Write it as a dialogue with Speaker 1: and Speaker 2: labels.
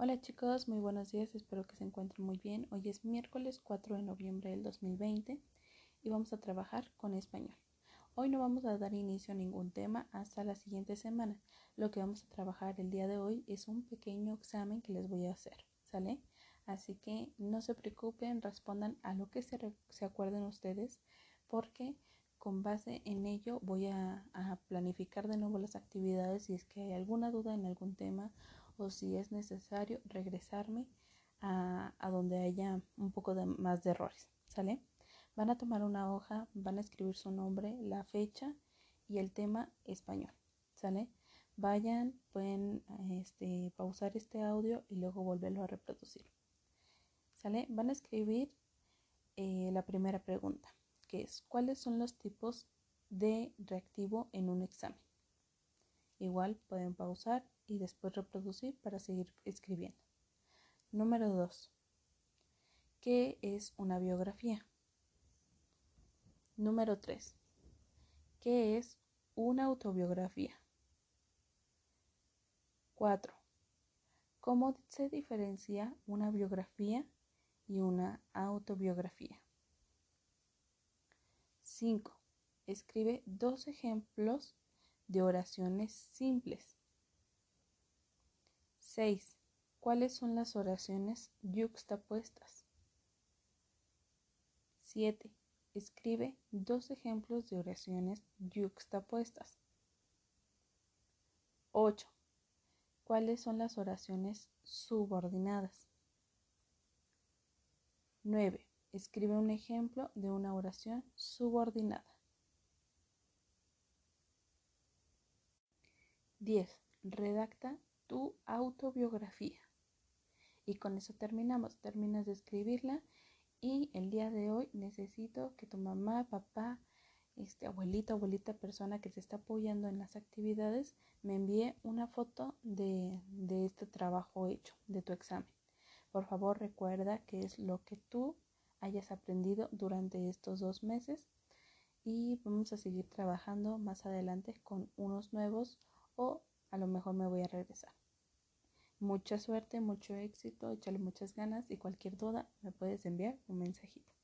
Speaker 1: Hola chicos, muy buenos días, espero que se encuentren muy bien. Hoy es miércoles 4 de noviembre del 2020 y vamos a trabajar con español. Hoy no vamos a dar inicio a ningún tema hasta la siguiente semana. Lo que vamos a trabajar el día de hoy es un pequeño examen que les voy a hacer, ¿sale? Así que no se preocupen, respondan a lo que se, se acuerden ustedes porque con base en ello voy a, a planificar de nuevo las actividades si es que hay alguna duda en algún tema o si es necesario regresarme a, donde haya un poco de, más de errores, ¿sale? Van a tomar una hoja, van a escribir su nombre, la fecha y el tema español, ¿sale? Vayan, pueden este, pausar este audio y luego volverlo a reproducir, ¿sale? Van a escribir eh, la primera pregunta, que es, ¿cuáles son los tipos de reactivo en un examen? Igual pueden pausar y después reproducir para seguir escribiendo. Número 2. ¿Qué es una biografía? Número 3. ¿Qué es una autobiografía? 4. ¿Cómo se diferencia una biografía y una autobiografía? 5. Escribe dos ejemplos de oraciones simples. 6. ¿Cuáles son las oraciones yuxtapuestas? 7. Escribe dos ejemplos de oraciones yuxtapuestas. 8. ¿Cuáles son las oraciones subordinadas? 9. Escribe un ejemplo de una oración subordinada. 10. Redacta tu autobiografía. Y con eso terminamos. Terminas de escribirla y el día de hoy necesito que tu mamá, papá, este abuelita, abuelita, persona que te está apoyando en las actividades, me envíe una foto de, de este trabajo hecho, de tu examen. Por favor, recuerda que es lo que tú hayas aprendido durante estos dos meses y vamos a seguir trabajando más adelante con unos nuevos o a lo mejor me voy a regresar. Mucha suerte, mucho éxito, échale muchas ganas y cualquier duda me puedes enviar un mensajito.